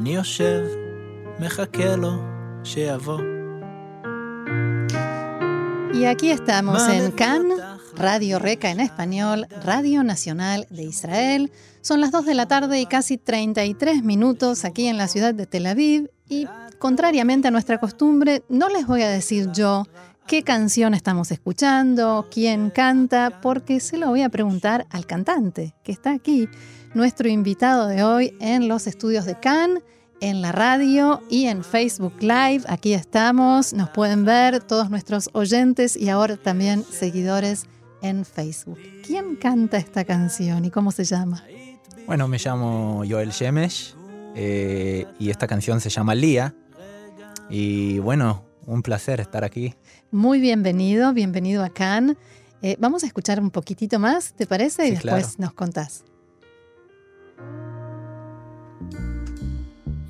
אני יושב, מחכה לו שיבוא. Y aquí estamos en Cannes, Radio Reca en español, Radio Nacional de Israel. Son las 2 de la tarde y casi 33 minutos aquí en la ciudad de Tel Aviv y contrariamente a nuestra costumbre, no les voy a decir yo qué canción estamos escuchando, quién canta, porque se lo voy a preguntar al cantante que está aquí, nuestro invitado de hoy en los estudios de Cannes en la radio y en Facebook Live. Aquí estamos, nos pueden ver todos nuestros oyentes y ahora también seguidores en Facebook. ¿Quién canta esta canción y cómo se llama? Bueno, me llamo Joel Shemesh eh, y esta canción se llama Lía. Y bueno, un placer estar aquí. Muy bienvenido, bienvenido a Cannes. Eh, vamos a escuchar un poquitito más, ¿te parece? y después nos contás.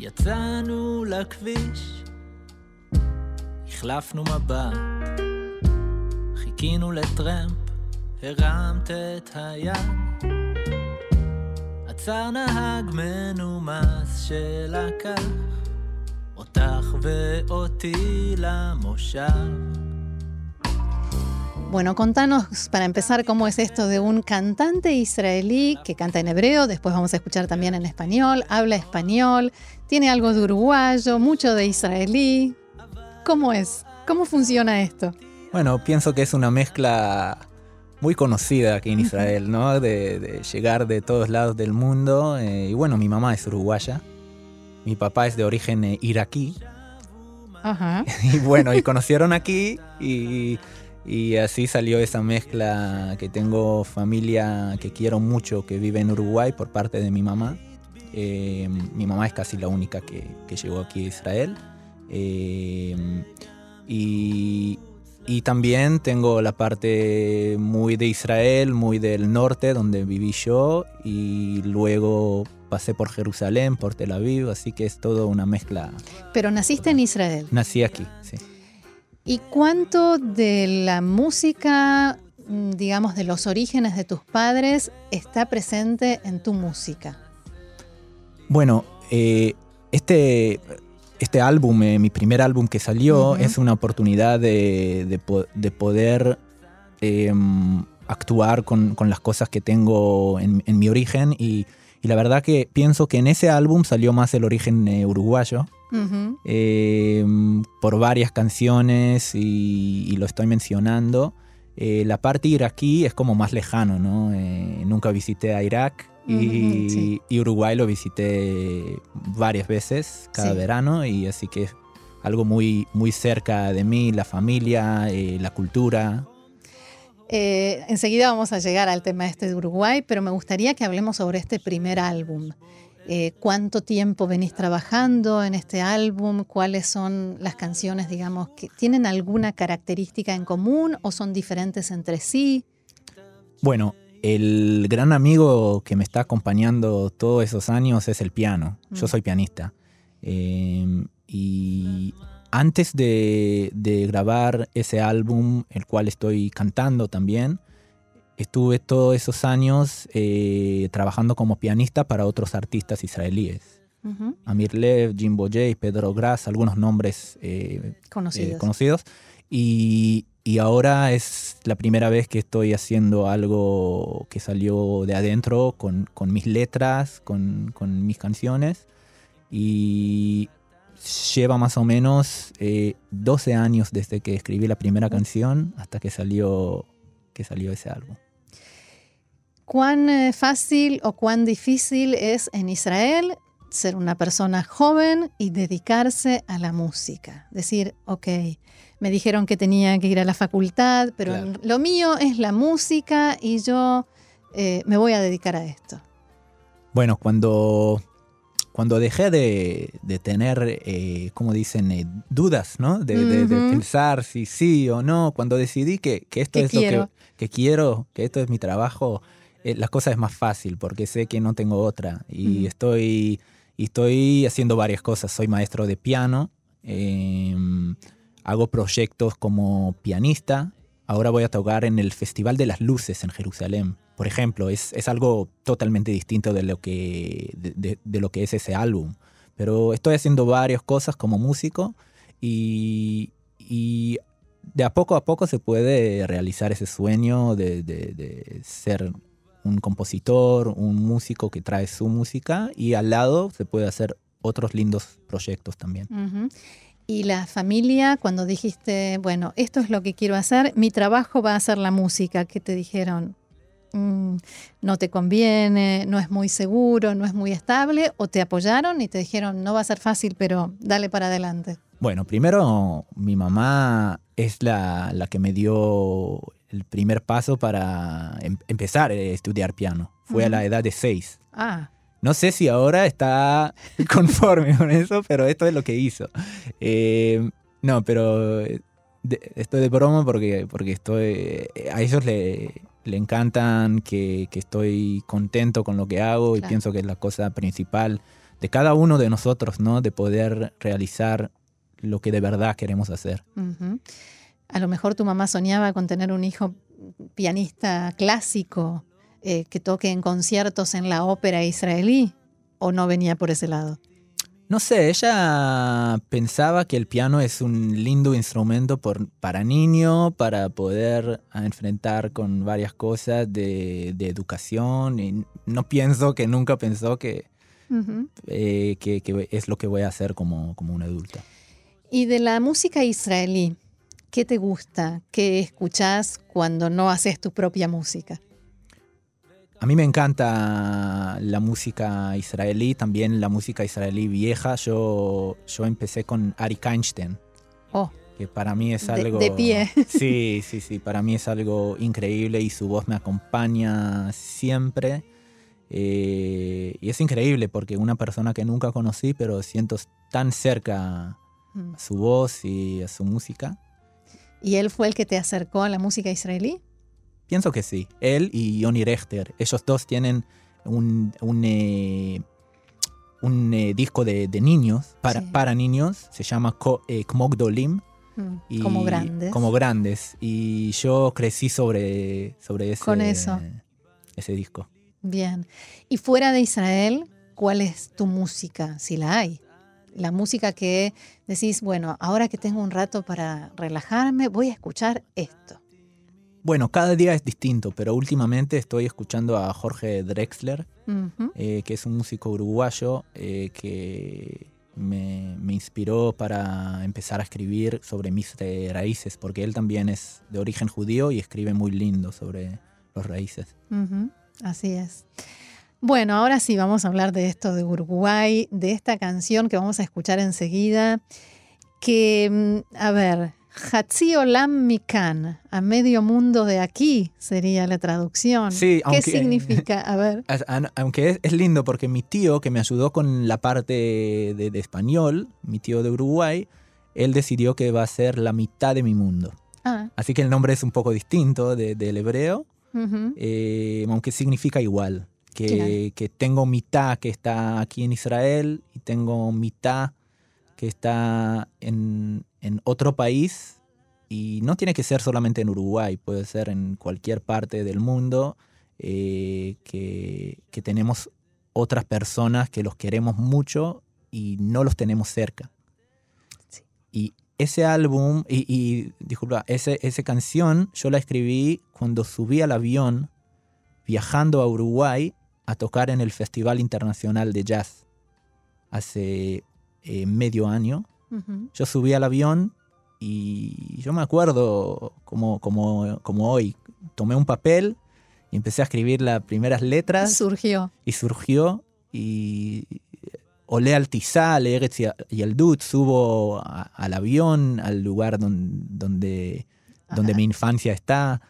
יצאנו לכביש, החלפנו מבט, חיכינו לטרמפ, הרמת את היד. עצר נהג מנומס שלקח אותך ואותי למושב. Bueno, contanos para empezar cómo es esto de un cantante israelí que canta en hebreo, después vamos a escuchar también en español, habla español, tiene algo de uruguayo, mucho de israelí. ¿Cómo es? ¿Cómo funciona esto? Bueno, pienso que es una mezcla muy conocida aquí en Israel, ¿no? De, llegar de todos lados del mundo. Eh, y bueno, mi mamá es uruguaya, mi papá es de origen iraquí. Ajá. y bueno, y conocieron aquí y y así salió esa mezcla que tengo familia que quiero mucho que vive en Uruguay por parte de mi mamá. Eh, mi mamá es casi la única que, llegó aquí a Israel. Eh, y, y, también tengo la parte muy de Israel, muy del norte, donde viví yo. Y luego pasé por Jerusalén, por Tel Aviv, así que es todo una mezcla. Pero naciste en Israel. Nací aquí, sí. ¿Y cuánto de la música, mm, digamos, de los orígenes de tus padres está presente en tu música? Bueno, eh, este, este álbum, eh, mi primer álbum que salió, es una oportunidad de, poder em, actuar con, las cosas que tengo en, mi origen y, la verdad que pienso que en ese álbum salió más el origen eh, eh, por varias canciones y, lo estoy mencionando. Eh, la parte iraquí es como más lejano, ¿no? Eh, nunca visité a Irak y, Uruguay lo visité varias veces cada verano y así que es algo muy, muy cerca de mí, la familia, la cultura. enseguida vamos a llegar al tema este de Uruguay, pero me gustaría que hablemos sobre este primer álbum. Eh, cuánto tiempo venís trabajando en este álbum, cuáles son las canciones, digamos, que tienen alguna característica en común o son diferentes entre sí. Bueno, el gran amigo que me está acompañando todos esos años es el piano. Yo mm. soy pianista. Em, y antes de, grabar ese álbum, el cual estoy cantando también, estuve todos esos años eh, trabajando como pianista para otros artistas israelíes. Amir Lev, Jimbo J, Pedro Grass, algunos nombres eh, conocidos. Eh, conocidos. Y, ahora es la primera vez que estoy haciendo algo que salió de adentro con, mis letras, con, mis canciones. Y lleva más o menos 12 años desde que escribí la primera canción hasta que salió, que salió ese álbum cuán eh, fácil o cuán difícil es en Israel ser una persona joven y dedicarse a la música. Decir, ok, me dijeron que tenía que ir a la facultad, pero lo mío es la música y yo eh, me voy a dedicar a esto. Bueno, cuando, cuando dejé de, tener, eh, como dicen, eh, dudas, ¿no? De, pensar si sí o no, cuando decidí que, esto es lo que, quiero, que esto es mi trabajo, eh, la cosa es más fácil porque sé que no tengo otra y estoy, estoy haciendo varias cosas. Soy maestro de piano, em, hago proyectos como pianista. Ahora voy a tocar en el Festival de las Luces en Jerusalén por ejemplo, es, algo totalmente distinto de lo, que, de, lo que es ese álbum. Pero estoy haciendo varias cosas como músico y, de a poco a poco se puede realizar ese sueño de, ser un compositor, un músico que trae su música y al lado se puede hacer otros lindos proyectos también. Y la familia, cuando dijiste, bueno, esto es lo que quiero hacer, mi trabajo va a ser la música, ¿qué te dijeron? Mm, no te conviene, no es muy seguro, no es muy estable, o te apoyaron y te dijeron, no va a ser fácil, pero dale para adelante? Bueno, primero mi mamá es la, que me dio el primer paso para em, empezar a estudiar piano. Fue a la edad de seis. Ah. No sé si ahora está conforme con eso, pero esto es lo que hizo. Eh, no, pero estoy de broma porque, porque estoy, a ellos le, le encantan que, estoy contento con lo que hago y pienso que es la cosa principal de cada uno de nosotros, ¿no? De poder realizar lo que de verdad queremos hacer. A lo mejor tu mamá soñaba con tener un hijo pianista clásico eh, que toque en conciertos en la ópera israelí, o no venía por ese lado. No sé, ella pensaba que el piano es un lindo instrumento para niño, para poder enfrentar con varias cosas de, educación. Y no pienso que nunca pensó que, eh, que, es lo que voy a hacer como, como un adulto. Y de la música israelí, ¿qué te gusta? ¿Qué escuchas cuando no haces tu propia música? A mí me encanta la música israelí, también la música israelí vieja. Yo, yo empecé con Ari Einstein. Oh. Que para mí es algo. De, pie. Sí, sí, sí. Para mí es algo increíble y su voz me acompaña siempre. Eh, y es increíble porque una persona que nunca conocí, pero siento tan cerca mm. a su voz y a su música. ¿Y él fue el que te acercó a la música israelí? Pienso que sí. Él y Johnny Rechter. Ellos dos tienen un, un, eh, un eh, disco de, niños, para, para niños. Se llama eh, Kmogdolim. Mm, como grandes. Como grandes. Y yo crecí sobre, sobre ese, Con eso. ese disco. Bien. Y fuera de Israel, ¿cuál es tu música, si la hay? La música que decís, bueno, ahora que tengo un rato para relajarme, voy a escuchar esto. Bueno, cada día es distinto, pero últimamente estoy escuchando a Jorge Drexler, eh, que es un músico uruguayo eh, que me, inspiró para empezar a escribir sobre mis raíces, porque él también es de origen judío y escribe muy lindo sobre los raíces. Así es. Bueno, ahora sí vamos a hablar de esto de Uruguay, de esta canción que vamos a escuchar enseguida, que, mm, a ver, Hatzi Olam Mikan, a medio mundo de aquí sería la traducción. Sí, ¿Qué significa? A ver. Aunque es, lindo porque mi tío, que me ayudó con la parte de, español, mi tío de Uruguay, él decidió que va a ser la mitad de mi mundo. Ah. Así que el nombre es un poco distinto del hebreo, eh, aunque significa igual. Que, que tengo mitad que está aquí en Israel y tengo mitad que está en, en otro país. Y no tiene que ser solamente en Uruguay, puede ser en cualquier parte del mundo eh, que, tenemos otras personas que los queremos mucho y no los tenemos cerca. Y ese álbum, y, disculpa, ese, esa canción yo la escribí cuando subí al avión viajando a Uruguay a tocar en el Festival Internacional de Jazz hace eh, medio año. Yo subí al avión y yo me acuerdo como, como, como hoy, tomé un papel y empecé a escribir las primeras letras. Surgió. Y surgió y olé al Tizal, y el Dut, subo al avión, al lugar donde, donde, mi infancia está.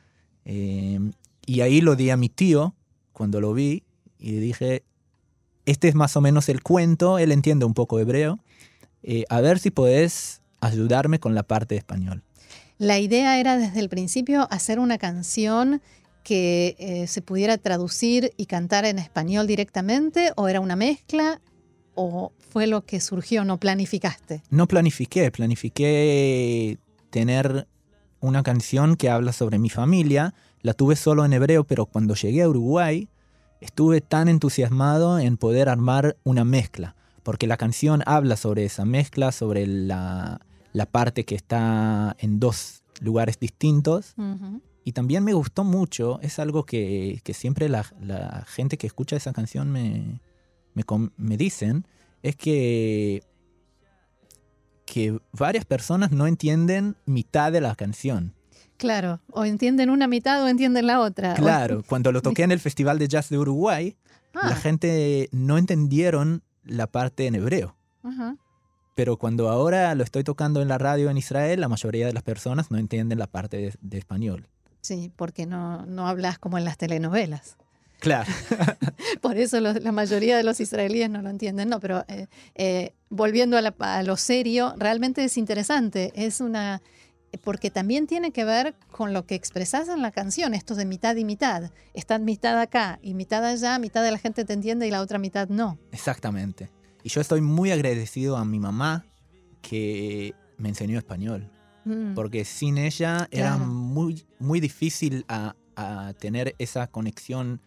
Eh, y ahí lo di a mi tío cuando lo vi y dije, este es más o menos el cuento, él entiende un poco hebreo. Eh, a ver si podés ayudarme con la parte de español. La idea era desde el principio hacer una canción que eh, se pudiera traducir y cantar en español directamente o era una mezcla o fue lo que surgió, no planificaste? No planifiqué, planifiqué tener una canción que habla sobre mi familia. La tuve solo en hebreo, pero cuando llegué a Uruguay estuve tan entusiasmado en poder armar una mezcla, porque la canción habla sobre esa mezcla, sobre la, parte que está en dos lugares distintos. Y también me gustó mucho, es algo que, siempre la, gente que escucha esa canción me, me, dicen, es que, que varias personas no entienden mitad de la canción. Claro, o entienden una mitad o entienden la otra. Claro, cuando lo toqué en el Festival de Jazz de Uruguay, la ah. gente no entendieron la parte en hebreo. Pero cuando ahora lo estoy tocando en la radio en Israel, la mayoría de las personas no entienden la parte de, español. Sí, porque no, no hablas como en las telenovelas. Claro. Por eso la mayoría de los israelíes no lo entienden. No, pero eh, eh, volviendo a, a, lo serio, realmente es interesante. Es una porque también tiene que ver con lo que expresas en la canción, esto de mitad y mitad. Está mitad acá y mitad allá, mitad de la gente te entiende y la otra mitad no. Exactamente. Y yo estoy muy agradecido a mi mamá que me enseñó español. Mm. Porque sin ella era muy, muy difícil a, tener esa conexión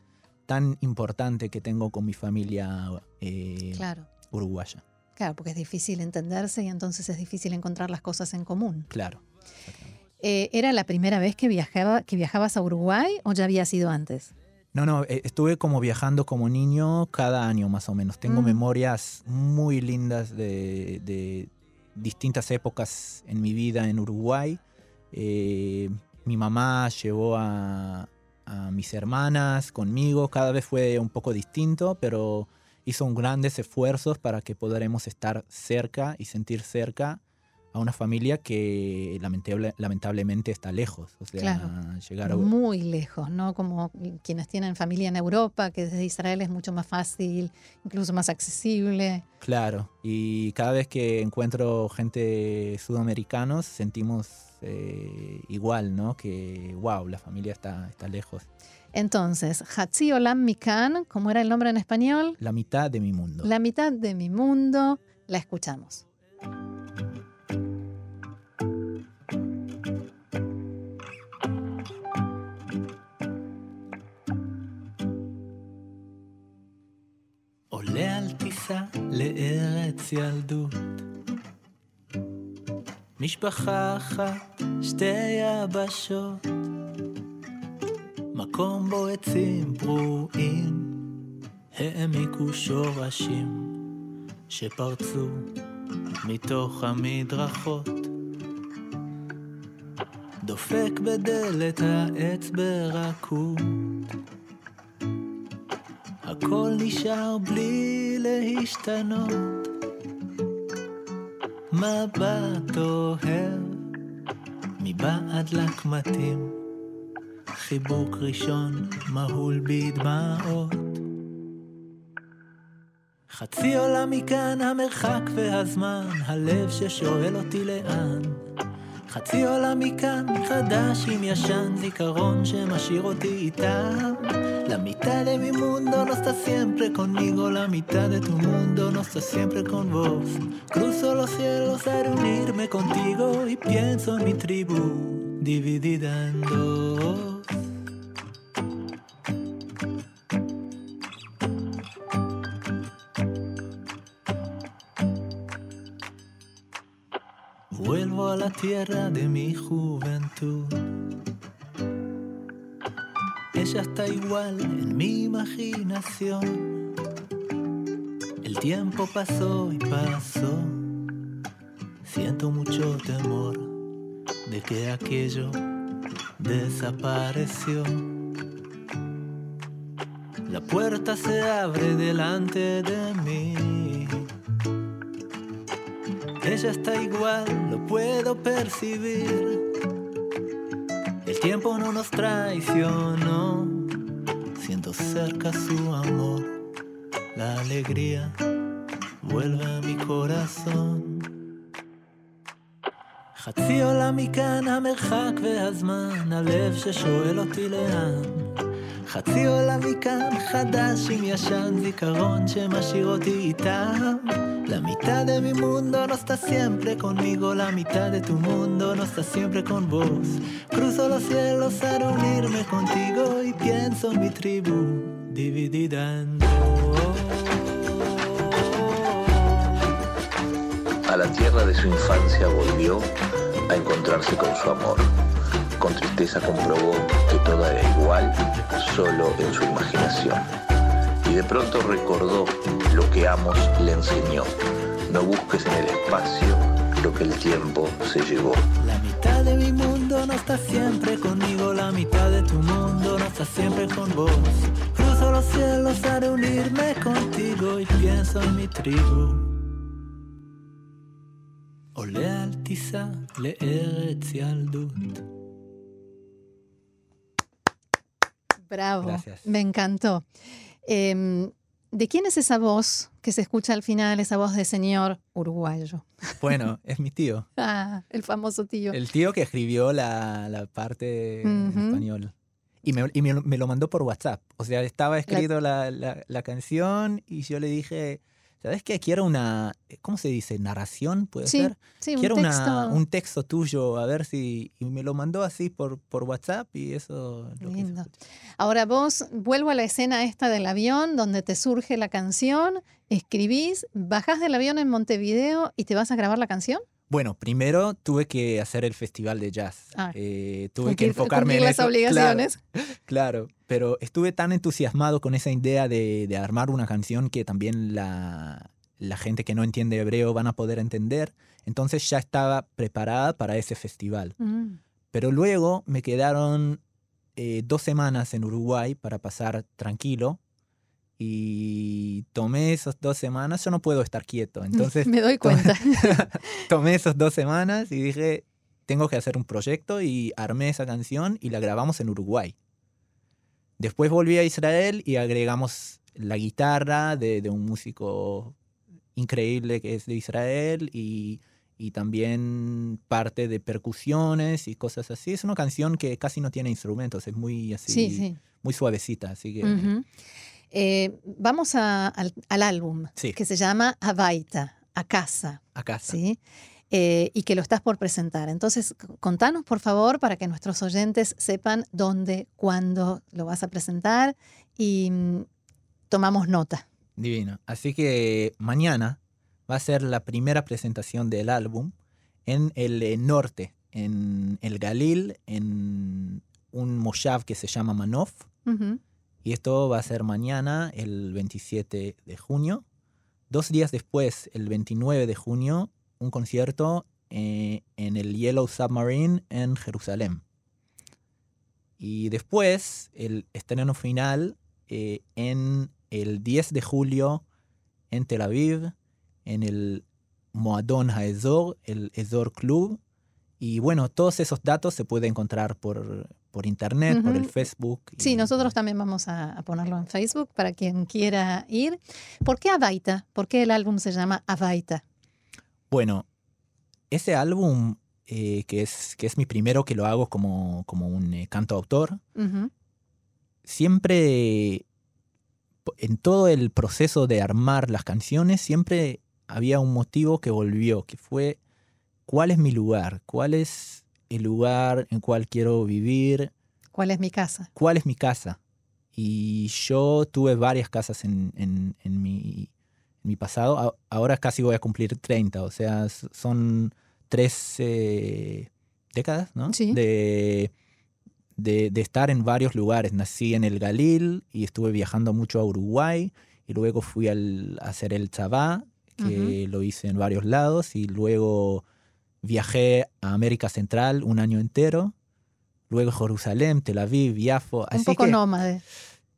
tan importante que tengo con mi familia eh, uruguaya. Claro, porque es difícil entenderse y entonces es difícil encontrar las cosas en común. Claro. Eh, ¿Era la primera vez que, viajaba, que viajabas a Uruguay o ya había sido antes? No, no, eh, estuve como viajando como niño cada año más o menos. Tengo mm. memorias muy lindas de, distintas épocas en mi vida en Uruguay. Eh, mi mamá llevó a, a, mis hermanas conmigo, cada vez fue un poco distinto, pero hizo un grandes esfuerzos para que podamos estar cerca y sentir cerca a una familia que lamentablemente está lejos. O sea, llegar Muy lejos, ¿no? Como quienes tienen familia en Europa, que desde Israel es mucho más fácil, incluso más accesible. Claro, y cada vez que encuentro gente sudamericanos sentimos eh, igual, ¿no? Que, wow, la familia está, está lejos. Entonces, Hatzi Olam Mikan, ¿cómo era el nombre en español? La mitad de mi mundo. La mitad de mi mundo, la escuchamos. טיסה לארץ ילדות. משפחה אחת, שתי יבשות, מקום בו עצים פרועים העמיקו שורשים שפרצו מתוך המדרכות. דופק בדלת העץ ברכות הכל נשאר בלי להשתנות. מבט אוהב מבעד לקמטים, חיבוק ראשון מהול בדמעות. חצי עולם מכאן המרחק והזמן, הלב ששואל אותי לאן. חצי עולם מכאן, חדש עם ישן, זיכרון שמשאיר אותי איתם. La mitad de mi mundo no está siempre conmigo, la mitad de tu mundo no está siempre con vos. Cruzo los cielos a reunirme contigo y pienso en mi tribu dividida en dos. Vuelvo a la tierra de mi juventud ella está igual en mi imaginación. El tiempo pasó y pasó. Siento mucho temor de que aquello desapareció. La puerta se abre delante de mí. Ella está igual, lo puedo percibir tiempo no nos traicionó. Siento cerca su amor, la alegría vuelve a mi corazón. חצי עולם מכאן המרחק והזמן, הלב ששואל אותי לאן. חצי עולם מכאן חדש עם ישן, זיכרון שמשאיר אותי איתם. La mitad de mi mundo no está siempre conmigo, la mitad de tu mundo no está siempre con vos. Cruzo los cielos para unirme contigo y pienso en mi tribu dividida en dos. A la tierra de su infancia volvió a encontrarse con su amor. Con tristeza comprobó que todo era igual, solo en su imaginación. Y de pronto recordó que Amos le enseñó. No busques en el espacio lo que el tiempo se llevó. La mitad de mi mundo no está siempre conmigo, la mitad de tu mundo no está siempre con vos. Cruzo los cielos para unirme contigo y pienso en mi tribu. עולה על טיסה לארץ ילדות. Bravo, Gracias. me encantó. Em, ¿De quién es esa voz que se escucha al final, esa voz de señor uruguayo? Bueno, es mi tío. Ah, el famoso tío. El tío que escribió la, la parte en Ujú. español. Y, me, y me, me lo mandó por WhatsApp. O sea, estaba escrito la, la- la canción y yo le dije, ¿sabes qué? Quiero una, ¿cómo se dice? ¿Narración? ¿Puede Sí, ser? sí, un Quiero texto. una- un texto tuyo, a ver si... Y me lo mandó así por, por WhatsApp y eso... lo Lindo. Ahora vos, vuelvo a la escena esta del avión donde te surge la canción, escribís, bajás del avión en Montevideo y te vas a grabar la canción. Bueno, primero tuve que hacer el festival de jazz. Ah. Eh, tuve que enfocarme en las eso. obligaciones. Claro, claro, pero estuve tan entusiasmado con esa idea de, de armar una canción que también la, la gente que no entiende hebreo van a poder entender. Entonces ya estaba preparada para ese festival. Mm, Pero luego me quedaron eh, dos semanas en Uruguay para pasar tranquilo. Y tomé esas dos semanas, yo no puedo estar quieto. Entonces me doy cuenta. tomé esas dos semanas y dije, tengo que hacer un proyecto y armé esa canción y la grabamos en Uruguay. Después volví a Israel y agregamos la guitarra de, de un músico increíble que es de Israel y, y también parte de percusiones y cosas así. Es una canción que casi no tiene instrumentos, es muy así, sí, sí. muy suavecita, así que Ujú. Eh, vamos a- al, al álbum Sí. que se llama Avaita, a casa, acá está. ¿sí? Eh, y que lo estás por presentar. Entonces, contanos, por favor, para que nuestros oyentes sepan dónde, cuándo lo vas a presentar y mm, tomamos nota. Divino. Así que mañana va a ser la primera presentación del álbum en el eh, norte, en el Galil, en un moshav que se llama Manof. Ujú. Y esto va a ser mañana, el 27 de junio. Dos días después, el 29 de junio, un concierto eh, en el Yellow Submarine en Jerusalén. Y después, el estreno final eh, en el 10 de julio en Tel Aviv, en el Moadon Haezor, el Ezor Club. Y bueno, todos esos datos se pueden encontrar por, por internet, por el. Facebook. Sí, y- nosotros también vamos a, a ponerlo en Facebook para quien quiera ir. ¿Por qué Avaita? ¿Por qué el álbum se llama Avaita? Bueno, ese álbum, eh, que, es, que es mi primero que lo hago como, como un eh, cantoautor, Ujú. siempre, en todo el proceso de armar las canciones, siempre había un motivo que volvió, que fue cuál es mi lugar, cuál es el lugar en cual quiero vivir, ¿Cuál es mi casa? cuál es mi casa. Y yo tuve varias casas en, en- en mi, en mi pasado. Ahora casi voy a cumplir 30, o sea, son tres eh, décadas, ¿no? Sí. De, de, de estar en varios lugares. Nací en el Galil y estuve viajando mucho a Uruguay. Y luego fui al, a hacer el Chabá, que lo hice en varios lados. Y luego viajé a América Central un año entero. Luego Jerusalén, Tel Aviv, Yafo. Un Así poco que, nómade.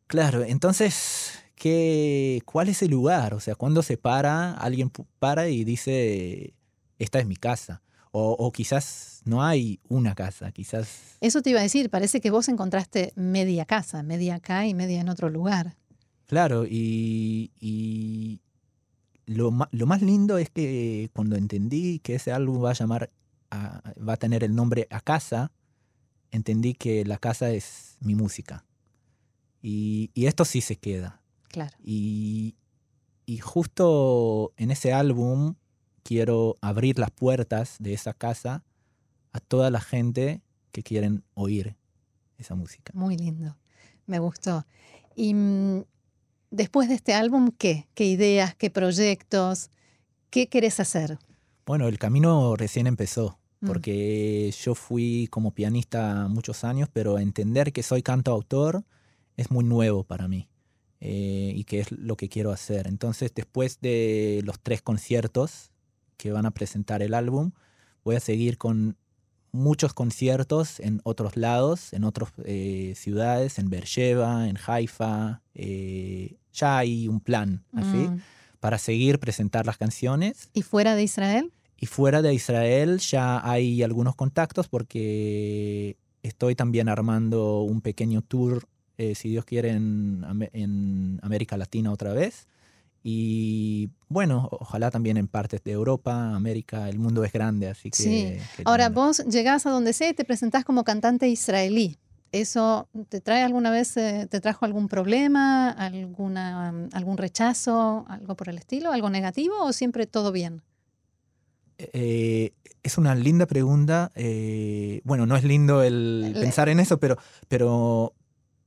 Claro, entonces, ¿qué, ¿cuál es el lugar? O sea, cuando se para, alguien para y dice, esta es mi casa. O, o quizás no hay una casa, quizás... Eso te iba a decir, parece que vos encontraste media casa, media acá y media en otro lugar. Claro, y, y lo, lo más lindo es que cuando entendí que ese álbum va a llamar, a- va a tener el nombre A Casa, entendí que la casa es mi música. Y, y esto sí se queda. Claro. Y, y justo en ese álbum quiero abrir las puertas de esa casa a toda la gente que quieren oír esa música. Muy lindo. Me gustó. Y mm, después de este álbum, ¿qué? ¿Qué ideas? ¿Qué proyectos? ¿Qué querés hacer? Bueno, el camino recién empezó, Mm. porque yo fui como pianista muchos años, pero entender que soy cantautor es muy nuevo para mí eh, y que es lo que quiero hacer. Entonces, después de los tres conciertos que van a presentar el álbum, voy a seguir con muchos conciertos en otros lados, en otras eh, ciudades, en Beersheba, en Haifa. eh, ya hay un plan así Mm. para seguir presentar las canciones. ¿Y fuera de Israel? Y fuera de Israel ya hay algunos contactos porque estoy también armando un pequeño tour, eh, si Dios quiere, en, en América Latina otra vez. Y bueno, ojalá también en partes de Europa, América, el mundo es grande, así que... Sí. Ahora, lindo. vos llegás a donde sea y te presentás como cantante israelí. ¿Eso te trae alguna vez, eh, te trajo algún problema, alguna, mm, algún rechazo, algo por el estilo, algo negativo o siempre todo bien? Eh, es una linda pregunta. eh, bueno, no es lindo el Le- pensar en eso, pero, pero,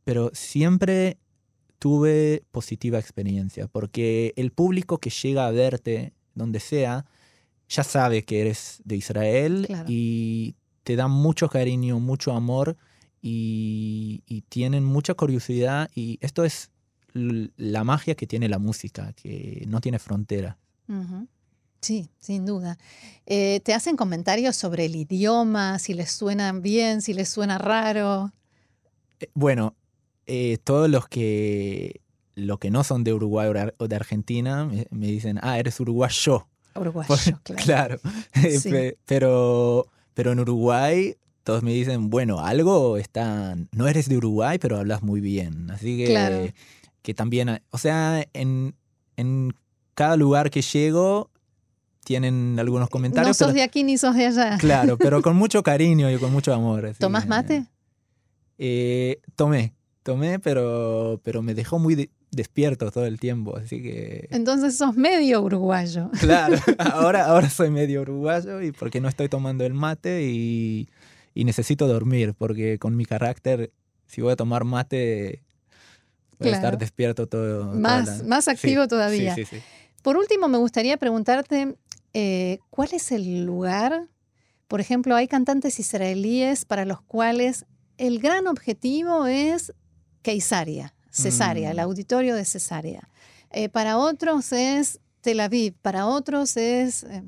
pero siempre tuve positiva experiencia, porque el público que llega a verte donde sea, ya sabe que eres de Israel Claro. y te dan mucho cariño, mucho amor y, y tienen mucha curiosidad y esto es la magia que tiene la música, que no tiene frontera. Sí, sin duda. Eh, ¿Te hacen comentarios sobre el idioma, si les suena bien, si les suena raro? Eh, Bueno, eh, todos los que, los que no son de Uruguay o de- Argentina me, me dicen, ah, eres uruguayo. Uruguayo, Por- claro. claro. Sí. Pero, pero en Uruguay todos me dicen, bueno, algo está, no eres de Uruguay, pero hablas muy bien. Así que, Claro. que también, o sea, en, en cada lugar que llego tienen algunos No comentarios. sos pero- de aquí ni sos de allá. Claro, pero con mucho cariño y con mucho amor. ¿Tomás mate? eh, tomé, tomé, pero, pero me dejó muy de- despierto todo el tiempo, así que... Entonces sos medio uruguayo. Claro, ahora, ahora soy medio uruguayo y porque no estoy tomando el mate y, y necesito dormir, porque con mi carácter, si voy a tomar mate, voy a estar despierto todo. Más, la- más Sí, activo todavía. Sí, sí, sí. Por último, me gustaría preguntarte, eh, ¿cuál es el lugar? Por ejemplo, hay cantantes israelíes para los cuales el gran objetivo es Keisaria, Cesarea, el Mm. auditorio de Cesarea. Eh, para otros es Tel Aviv, para otros es eh,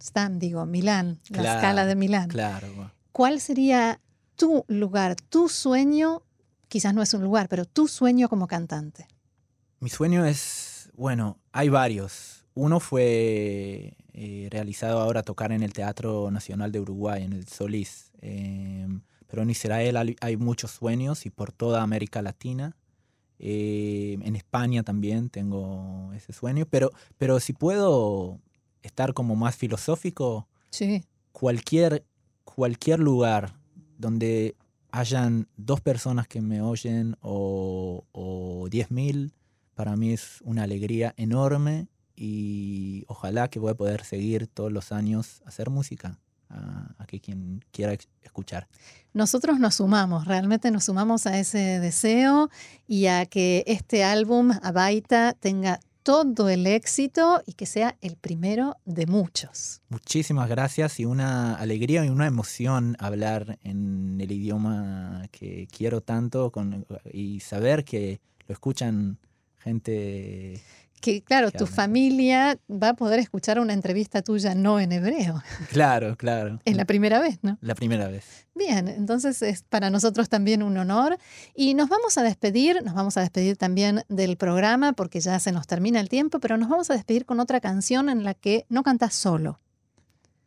Stam, digo, Milán, la escala de Milán. Claro. ¿Cuál sería tu lugar, tu sueño? Quizás no es un lugar, pero tu sueño como cantante. Mi sueño es, bueno, hay varios. Uno fue eh, realizado ahora tocar en el Teatro Nacional de Uruguay, en el Solís. Pero en Israel hay, muchos sueños y por toda América Latina. Eh, en España también tengo ese sueño. Pero, pero si puedo estar como más filosófico, Sí. cualquier, cualquier lugar donde hayan dos personas que me oyen o, o diez mil, para mí es una alegría enorme y ojalá que voy a poder seguir todos los años hacer música a, a que quien quiera escuchar. Nosotros nos sumamos, realmente nos sumamos a ese deseo y a que este álbum, Abaita, tenga todo el éxito y que sea el primero de muchos. Muchísimas gracias y una alegría y una emoción hablar en el idioma que quiero tanto con, y saber que lo escuchan gente Que claro, tu familia va a poder escuchar una entrevista tuya no en hebreo. Claro, claro. Es la primera vez, ¿no? La primera vez. Bien, entonces es para nosotros también un honor. Y nos vamos a despedir, nos vamos a despedir también del programa porque ya se nos termina el tiempo, pero nos vamos a despedir con otra canción en la que no cantas solo.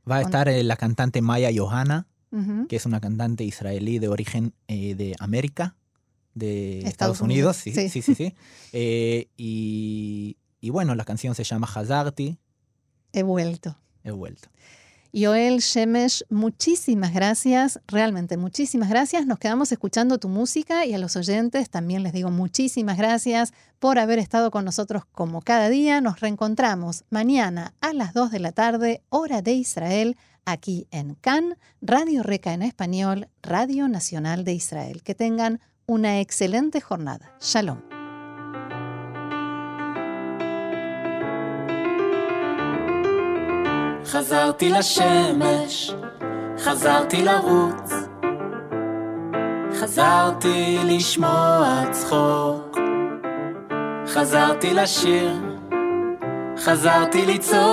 Va a estar eh, la cantante Maya Johanna, que es una cantante israelí de origen eh, de América. De Estados Estados, Unidos. Unidos, Sí, sí. sí, sí. sí. Eh, y, y bueno, la canción se llama Hazarti. He vuelto. He vuelto. Yoel Shemesh, muchísimas gracias, realmente muchísimas gracias. Nos quedamos escuchando tu música y a los oyentes también les digo muchísimas gracias por haber estado con nosotros como cada día. Nos reencontramos mañana a las 2 de la tarde, hora de Israel, aquí en CAN, Radio Reca en español, Radio Nacional de Israel. Que tengan una excelente jornada. Shalom. חזרתי לשמש, חזרתי לרוץ, חזרתי לשמוע צחוק, חזרתי לשיר, חזרתי לצעוק,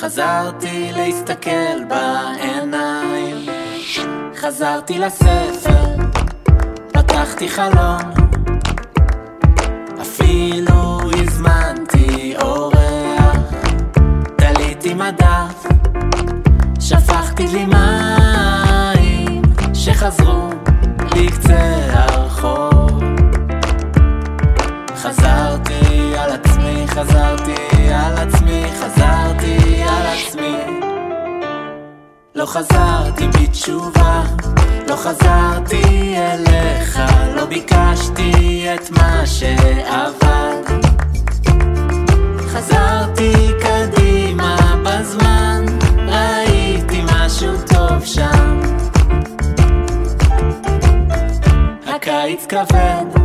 חזרתי להסתכל בעיניים, חזרתי לספר, פתחתי חלום, אפילו הזמנתי אורח. תליתי מדף, שפכתי לי מים שחזרו לקצה הרחוב. חזרתי על עצמי, חזרתי על עצמי, חזרתי על עצמי. לא חזרתי בתשובה, לא חזרתי אליך, לא ביקשתי את מה שעבר. חזרתי קדימה בזמן, ראיתי משהו טוב שם. הקיץ כבד,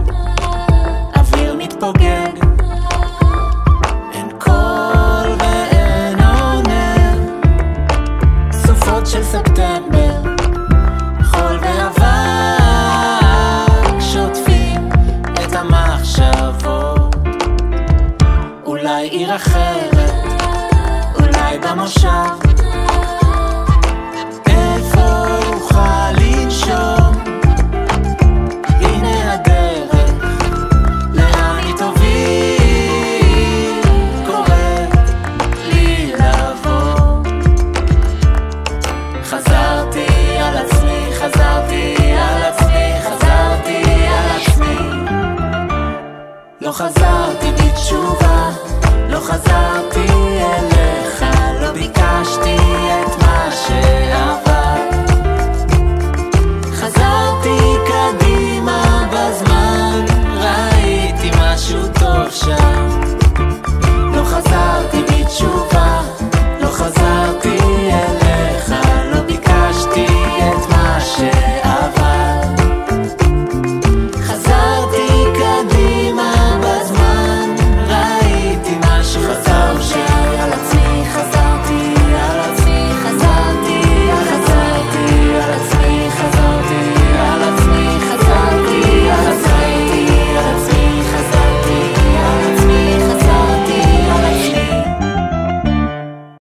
לא חזרתי בתשובה, לא חזרתי אליך, לא ביקשתי